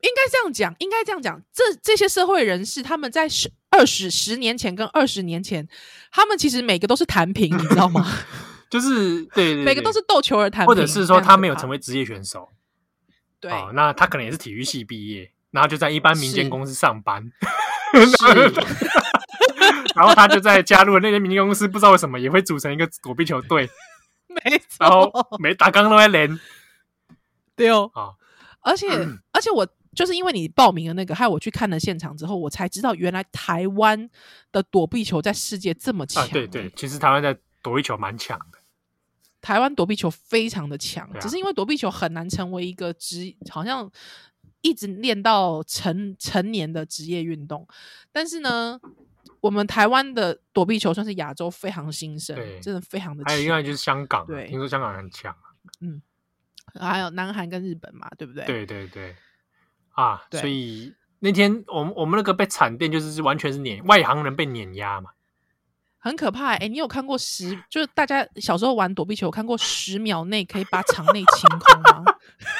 Speaker 3: 应该这样讲，应该这样讲。这这些社会人士，他们在十二十十年前跟二十年前，他们其实每个都是弹平，你知道吗？
Speaker 2: 就是对，对，对，
Speaker 3: 每个都是斗球而弹平，
Speaker 2: 或者是说他没有成为职业选手。
Speaker 3: 对、
Speaker 2: 哦，那他可能也是体育系毕业，然后就在一般民间公司上班。然后他就在加入了那些民间公司，不知道为什么也会组成一个躲避球队。
Speaker 3: 没错，
Speaker 2: 然后每打刚都在连。
Speaker 3: 对哦，
Speaker 2: 啊，
Speaker 3: 而且、嗯、而且我。就是因为你报名了那个，害我去看了现场之后，我才知道原来台湾的躲避球在世界这么强。啊，
Speaker 2: 对对，其实台湾在躲避球蛮强的。
Speaker 3: 台湾躲避球非常的强，啊，只是因为躲避球很难成为一个职，好像一直练到成成年的职业运动。但是呢，我们台湾的躲避球算是亚洲非常新生，真的非常的强。
Speaker 2: 还有另外就是香港，对，听说香港很强。
Speaker 3: 嗯，还有南韩跟日本嘛，对不对？
Speaker 2: 对对对。啊，所以那天我们我们那个被惨电，就是完全是碾外行人被碾压嘛，
Speaker 3: 很可怕。哎、欸，你有看过十？就是大家小时候玩躲避球，有看过十秒内可以把场内清空吗？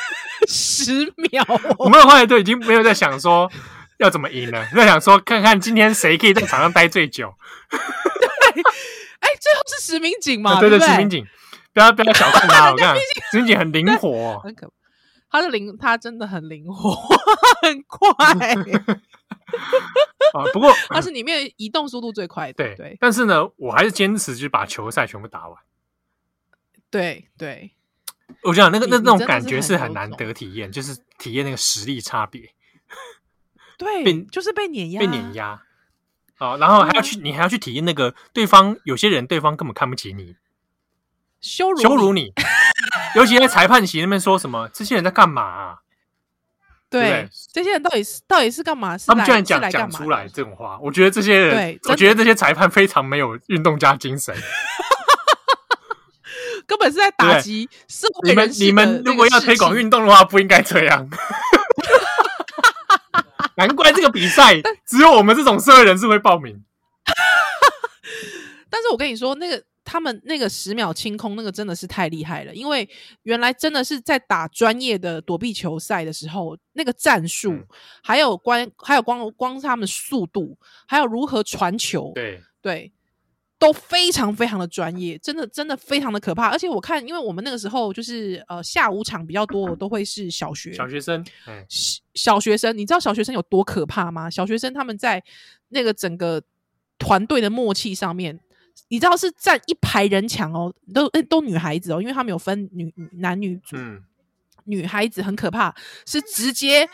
Speaker 3: 十秒，
Speaker 2: 我们后来都已经没有在想说要怎么赢了？在想说看看今天谁可以在场上待最久。
Speaker 3: 对，哎，最后是石明景嘛？
Speaker 2: 对
Speaker 3: 对，
Speaker 2: 石明景，不要不要小看他，我看石明景很灵活，
Speaker 3: 很可，他的灵，他真的很灵活，很快。
Speaker 2: 啊，不过
Speaker 3: 他是里面移动速度最快的。对对，
Speaker 2: 但是呢，我还是坚持就是把球赛全部打完。
Speaker 3: 对对，
Speaker 2: 我想那个那那种感觉是很难得体验，就是体验那个实力差别。
Speaker 3: 对，
Speaker 2: 被
Speaker 3: 就是被碾压，
Speaker 2: 被碾压。哦，然后还要去，你还要去体验那个对方，有些人对方根本看不起你，
Speaker 3: 羞辱
Speaker 2: 羞辱你，尤其在裁判席那边说什么，这些人在干嘛？
Speaker 3: 对，这些人到底是到底是干嘛？
Speaker 2: 他们居然讲讲出来这种话，我觉得这些人，我觉得这些裁判非常没有运动家精神。
Speaker 3: 根本是在打击社会人。
Speaker 2: 你们你们如果要推广运动的话，不应该这样。难怪这个比赛只有我们这种社会人士会报名。
Speaker 3: 但是我跟你说，那个他们那个十秒清空，那个真的是太厉害了。因为原来真的是在打专业的躲避球赛的时候，那个战术，嗯、还有关，还有光光他们速度，还有如何传球，
Speaker 2: 对
Speaker 3: 对。都非常非常的专业，真的真的非常的可怕。而且我看，因为我们那个时候就是呃下午场比较多，我 都会是小学
Speaker 2: 小学生，
Speaker 3: 小小学生，你知道小学生有多可怕吗？小学生他们在那个整个团队的默契上面，你知道是站一排人墙哦，都都女孩子哦，因为他们有分女男女组，嗯，女孩子很可怕，是直接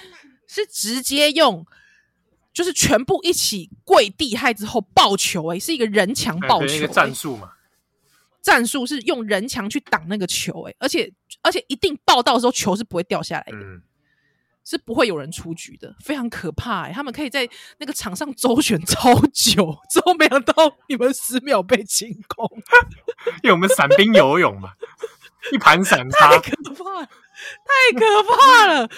Speaker 3: 是直接用。就是全部一起跪地害之后抱球，欸，哎，是一个人墙抱球，欸，
Speaker 2: 一个战术嘛？
Speaker 3: 战术是用人墙去挡那个球，欸，哎，而且而且一定抱到的时候球是不会掉下来的，嗯，是不会有人出局的，非常可怕，欸。他们可以在那个场上周旋超久，之后没想到你们十秒被清空，
Speaker 2: 因为我们伞兵游泳嘛，一盘散沙，
Speaker 3: 太可怕了，太可怕了。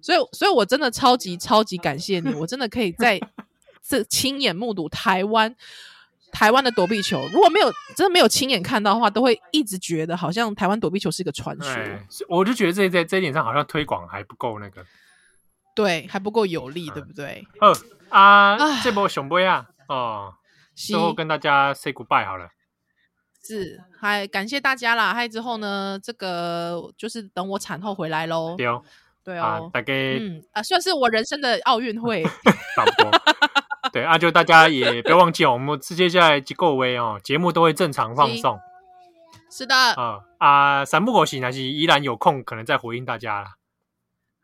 Speaker 3: 所以，所以我真的超级超级感谢你，我真的可以在这亲眼目睹台湾台湾的躲避球。如果没有真的没有亲眼看到的话，都会一直觉得好像台湾躲避球是一个传说。
Speaker 2: 我就觉得这在这一点上好像推广还不够那个，
Speaker 3: 对，还不够有力，嗯、对不对？
Speaker 2: 哦啊，这波熊杯啊，哦，最后跟大家 say goodbye 好了。
Speaker 3: 是，还感谢大家啦。还之后呢，这个就是等我产后回来喽。对哦，对哦
Speaker 2: 大概嗯
Speaker 3: 啊，算是我人生的奥运会，
Speaker 2: 差不多。对啊，就大家也不要忘记哦，我们接下来几个位哦，节目都会正常放送。
Speaker 3: 是的，
Speaker 2: 啊啊，三不五时还是依然有空，可能再回应大家啦。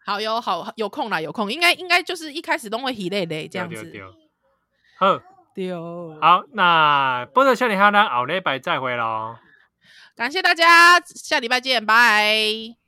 Speaker 3: 好有，好有空啦，有空，应该应该就是一开始都会很累累这样子。
Speaker 2: 好，
Speaker 3: 丢
Speaker 2: 好，那波特少年哈呢，奥礼拜再会喽。
Speaker 3: 感谢大家，下礼拜见，拜。